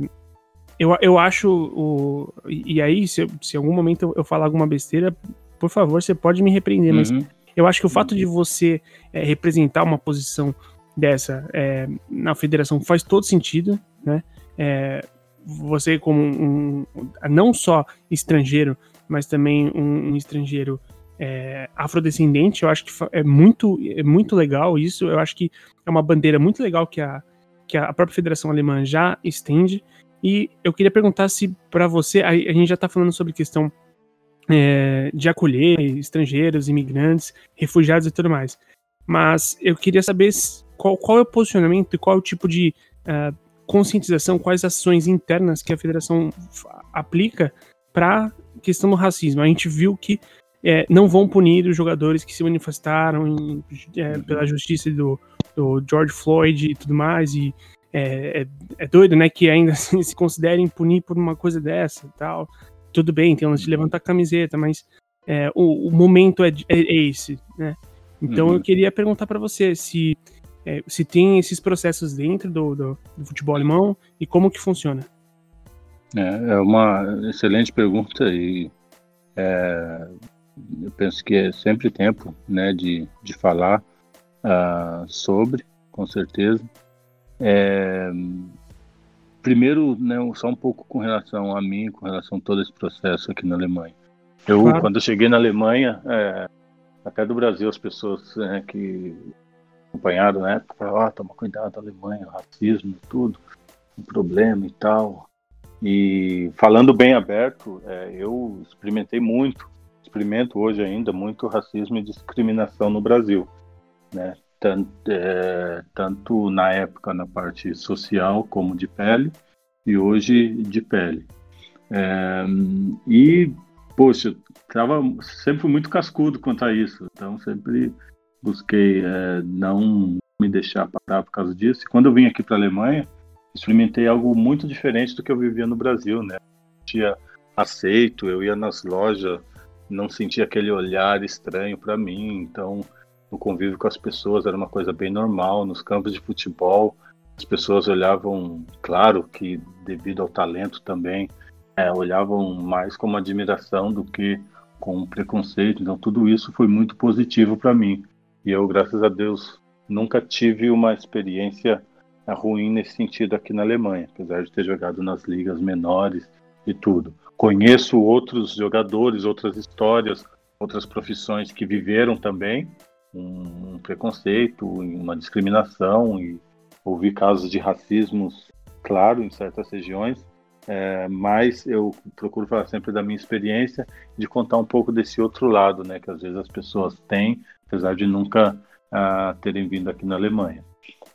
eu, eu acho. O, e aí, se, em algum momento eu, eu falar alguma besteira, por favor, você pode me repreender, uhum. mas eu acho que o fato de você é, representar uma posição dessa é, na federação faz todo sentido, né? É, você, como um, não só estrangeiro, mas também um, um estrangeiro é, afrodescendente, eu acho que é muito, é muito legal isso. Eu acho que é uma bandeira muito legal que a, que a própria Federação Alemã já estende. E eu queria perguntar se para você, a, a, gente já está falando sobre questão é, de acolher estrangeiros, imigrantes, refugiados e tudo mais. Mas eu queria saber qual, qual é o posicionamento e qual é o tipo de uh, conscientização, quais ações internas que a federação aplica para questão do racismo. A gente viu que é, não vão punir os jogadores que se manifestaram em, é, pela justiça do, do, George Floyd e tudo mais. E é, é, é doido, né, que ainda assim, se considerem punir por uma coisa dessa e tal. Tudo bem, tem lance de levantar a camiseta, mas é, o, o, momento é, é, esse, né? Então uhum. eu queria perguntar para você se, se tem esses processos dentro do, do, do futebol alemão e como que funciona. É, é uma excelente pergunta e é, eu penso que é sempre tempo né, de, de falar uh, sobre, com certeza. É, primeiro, né, só um pouco com relação a mim, com relação a todo esse processo aqui na Alemanha. Eu, claro. quando eu cheguei na Alemanha, é, até do Brasil, as pessoas né, que acompanharam na época falaram: oh, toma cuidado, Alemanha, racismo, tudo, um problema e tal. E falando bem aberto, é, eu experimentei muito experimento hoje ainda muito racismo e discriminação no Brasil, né? Tanto, é, tanto na época na parte social como de pele e hoje de pele. É, e poxa, tava sempre muito cascudo quanto a isso, então sempre busquei é, não me deixar parar por causa disso. E quando eu vim aqui para a Alemanha, experimentei algo muito diferente do que eu vivia no Brasil, né? Tinha aceito, eu ia nas lojas, não sentia aquele olhar estranho para mim, então o convívio com as pessoas era uma coisa bem normal. Nos campos de futebol, as pessoas olhavam, claro que devido ao talento também, é, olhavam mais como admiração do que com preconceito. Então tudo isso foi muito positivo para mim. E eu, graças a Deus, nunca tive uma experiência ruim nesse sentido aqui na Alemanha, apesar de ter jogado nas ligas menores e tudo. Conheço outros jogadores, outras histórias, outras profissões que viveram também um, preconceito, uma discriminação e ouvi casos de racismos, claro, em certas regiões, é, mas eu procuro falar sempre da minha experiência de contar um pouco desse outro lado, né, que às vezes as pessoas têm, apesar de nunca uh, terem vindo aqui na Alemanha.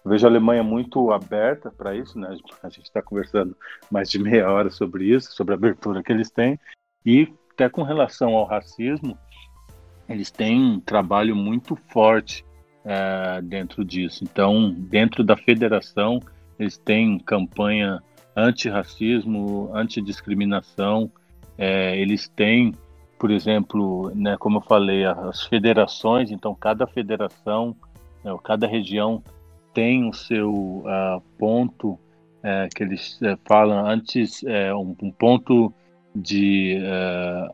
Eu vejo a Alemanha muito aberta para isso, né? A gente está conversando mais de meia hora sobre isso, sobre a abertura que eles têm, e até com relação ao racismo, eles têm um trabalho muito forte uh, dentro disso. Então, dentro da federação, eles têm campanha antirracismo, antidiscriminação, é, eles têm, por exemplo, né, como eu falei, as federações, então cada federação, né, cada região tem o seu uh, ponto uh, que eles uh, falam antes, um, um, ponto de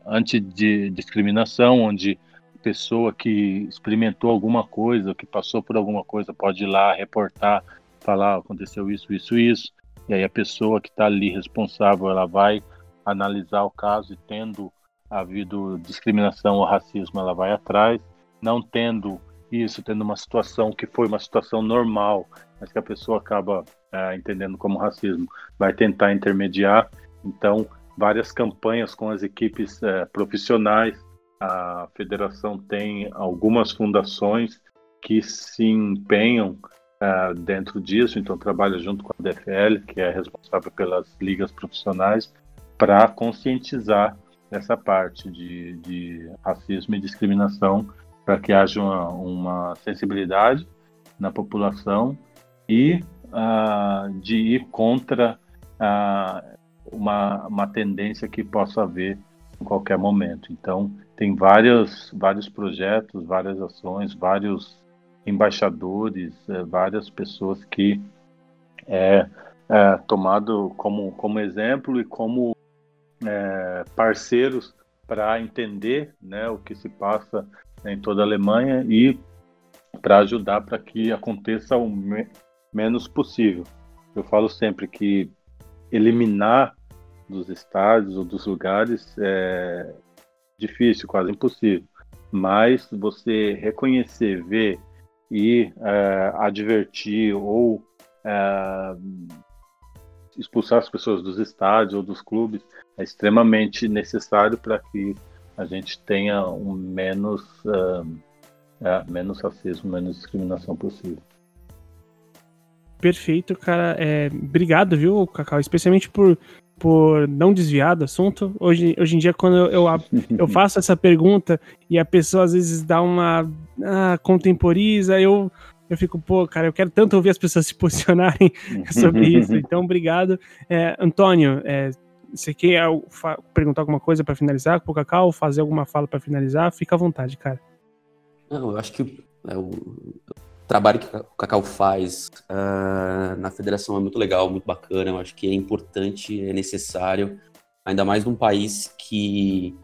antidiscriminação, onde pessoa que experimentou alguma coisa, que passou por alguma coisa, pode ir lá reportar, falar aconteceu isso, isso, isso. E aí a pessoa que está ali responsável, ela vai analisar o caso e tendo havido discriminação ou racismo, ela vai atrás. Não tendo isso, tendo uma situação que foi uma situação normal, mas que a pessoa acaba é, entendendo como racismo, vai tentar intermediar. Então, várias campanhas com as equipes é, profissionais. A federação tem algumas fundações que se empenham uh, dentro disso, então trabalha junto com a DFL, que é responsável pelas ligas profissionais, para conscientizar essa parte de, de, racismo e discriminação, para que haja uma, uma, sensibilidade na população e uh, de ir contra uh, uma, uma tendência que possa haver em qualquer momento. Então, tem vários, vários projetos, várias ações, vários embaixadores, é, várias pessoas que é, é tomado como, como exemplo e como é, parceiros para entender né, o que se passa em toda a Alemanha e para ajudar para que aconteça o me menos possível. Eu falo sempre que eliminar dos estádios ou dos lugares é difícil, quase impossível. Mas você reconhecer, ver e é, advertir ou é, expulsar as pessoas dos estádios ou dos clubes é extremamente necessário para que a gente tenha um menos, é, menos racismo, menos discriminação possível. Perfeito, cara. É, obrigado, viu, Cacau? Especialmente por por não desviar do assunto. Hoje, hoje em dia, quando eu, eu, eu faço essa pergunta e a pessoa às vezes dá uma. Ah, contemporiza, eu, eu fico, pô, cara, eu quero tanto ouvir as pessoas se posicionarem sobre isso. Então, obrigado. É, Antônio, é, você quer perguntar alguma coisa para finalizar com o Cacau? Fazer alguma fala para finalizar? Fica à vontade, cara. Não, eu acho que é, o, trabalho que o Cacau faz uh, na federação é muito legal, muito bacana. Eu acho que é importante, é necessário, ainda mais num país que,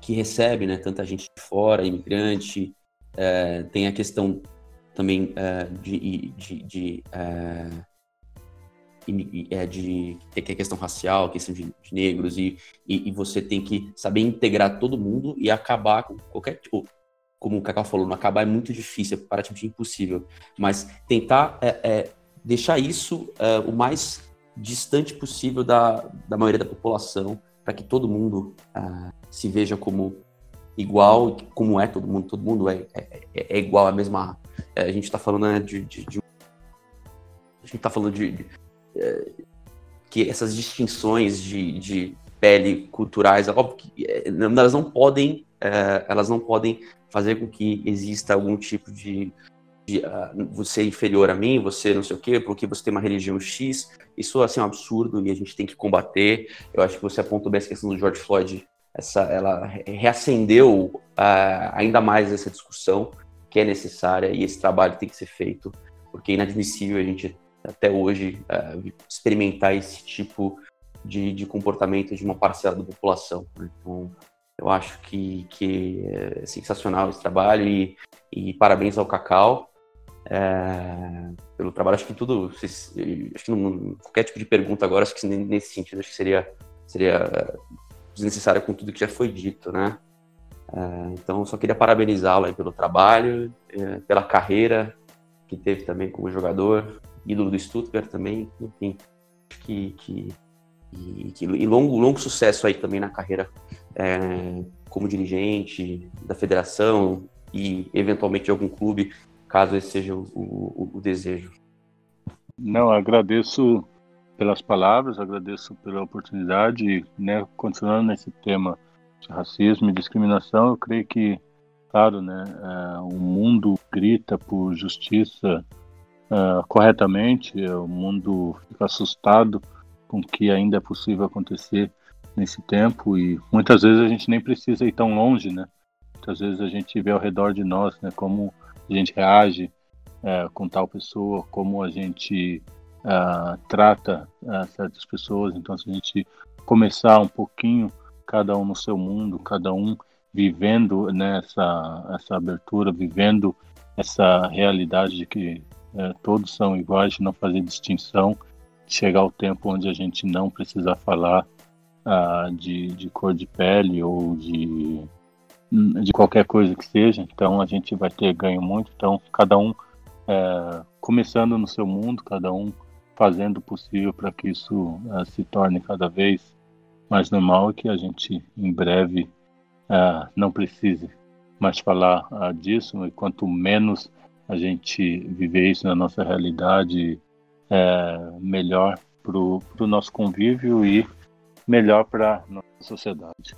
que recebe né, tanta gente de fora, imigrante. Uh, tem a questão também uh, de, de, de, é, de, que é questão racial, questão de, de negros, e, e, e, você tem que saber integrar todo mundo e acabar com qualquer tipo como o Cacau falou, não acabar é muito difícil, é praticamente impossível. Mas tentar é, é, deixar isso é, o mais distante possível da, da maioria da população, para que todo mundo é, se veja como igual, como é todo mundo, todo mundo é, é, é igual, a mesma. É, a gente está falando né, de, de, de, A gente está falando de. de que essas distinções de, de pele culturais, óbvio que elas não podem, elas não podem fazer com que exista algum tipo de, de uh, você é inferior a mim, você não sei o quê, porque você tem uma religião X. Isso assim, é um absurdo e a gente tem que combater. Eu acho que você apontou bem essa questão do George Floyd, essa, ela reacendeu uh, ainda mais essa discussão que é necessária e esse trabalho tem que ser feito, porque é inadmissível a gente até hoje uh, experimentar esse tipo de, de, comportamento de uma parcela da população. Né? Então, eu acho que, que é sensacional esse trabalho e, e parabéns ao Cacau é, pelo trabalho. Acho que tudo, acho que não, qualquer tipo de pergunta agora, acho que nesse sentido, acho que seria, seria desnecessário com tudo que já foi dito, né? É, então, só queria parabenizá-lo pelo trabalho, é, pela carreira que teve também como jogador, ídolo do Stuttgart também, enfim, que, que, e, que, e longo, longo sucesso aí também na carreira é, como dirigente da federação e eventualmente de algum clube caso esse seja o, o, o desejo. Não, agradeço pelas palavras, agradeço pela oportunidade, né, continuando nesse tema de racismo e discriminação, eu creio que, claro, né, é, o mundo grita por justiça uh, corretamente, o mundo fica assustado com o que ainda é possível acontecer nesse tempo e muitas vezes a gente nem precisa ir tão longe, né? Muitas vezes a gente vê ao redor de nós, né, como a gente reage é, com tal pessoa, como a gente uh, trata uh, certas pessoas. Então, se a gente começar um pouquinho, cada um no seu mundo, cada um vivendo nessa né, essa abertura, vivendo essa realidade de que é, todos são iguais, de não fazer distinção, chegar ao tempo onde a gente não precisa falar uh, de, de cor de pele ou de de qualquer coisa que seja, então a gente vai ter ganho muito. Então, cada um é, começando no seu mundo, cada um fazendo o possível para que isso é, se torne cada vez mais normal e que a gente em breve é, não precise mais falar é, disso. E quanto menos a gente viver isso na nossa realidade, é, melhor para o nosso convívio e melhor para nossa sociedade.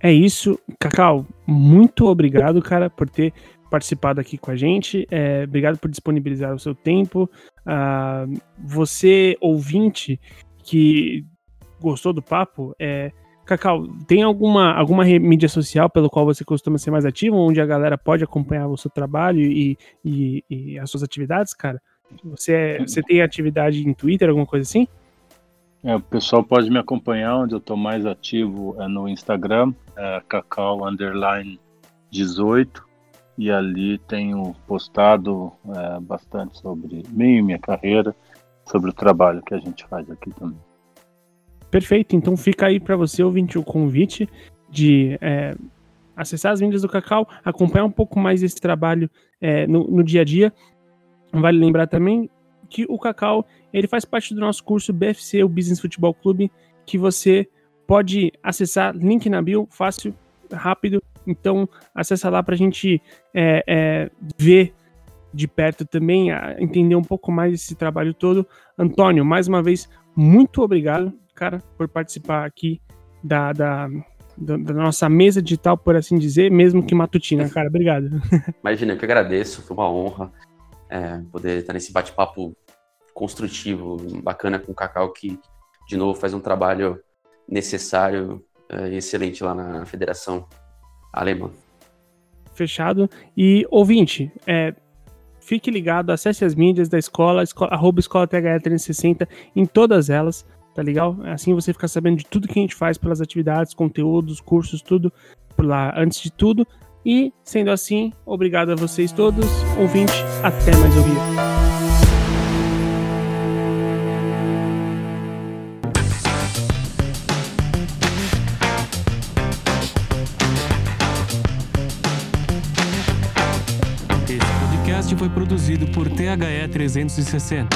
É isso. Cacau, muito obrigado, cara, por ter participado aqui com a gente. É, obrigado por disponibilizar o seu tempo. Uh, você, ouvinte, que gostou do papo, é, Cacau, tem alguma, alguma mídia social pelo qual você costuma ser mais ativo, onde a galera pode acompanhar o seu trabalho e, e, e as suas atividades, cara? Você, é, você tem atividade em Twitter, alguma coisa assim? É, o pessoal pode me acompanhar, onde eu estou mais ativo é no Instagram, é cacau underline 18, e ali tenho postado é, bastante sobre mim, minha carreira, sobre o trabalho que a gente faz aqui também. Perfeito, então fica aí para você, ouvinte, o convite de é, acessar as mídias do Cacau, acompanhar um pouco mais esse trabalho é, no, no dia a dia. Vale lembrar também que o Cacau ele faz parte do nosso curso BFC, o Business Futebol Clube, que você pode acessar, link na bio, fácil, rápido. Então, acessa lá para a gente é, é, ver de perto também, entender um pouco mais desse trabalho todo. Antônio, mais uma vez, muito obrigado, cara, por participar aqui da, da, da, da nossa mesa digital, por assim dizer, mesmo que matutina, cara. Obrigado. Imagina, eu que agradeço, foi uma honra é, poder estar nesse bate-papo construtivo, bacana com o Cacau, que, de novo, faz um trabalho necessário é, e excelente lá na Federação Alemã. Fechado. E, ouvinte, é, fique ligado, acesse as mídias da escola, escola arroba escola THE360 em todas elas, tá legal? Assim você fica sabendo de tudo que a gente faz pelas atividades, conteúdos, cursos, tudo por lá antes de tudo. E, sendo assim, obrigado a vocês todos, ouvinte, até mais ouvir. foi produzido por THE 360.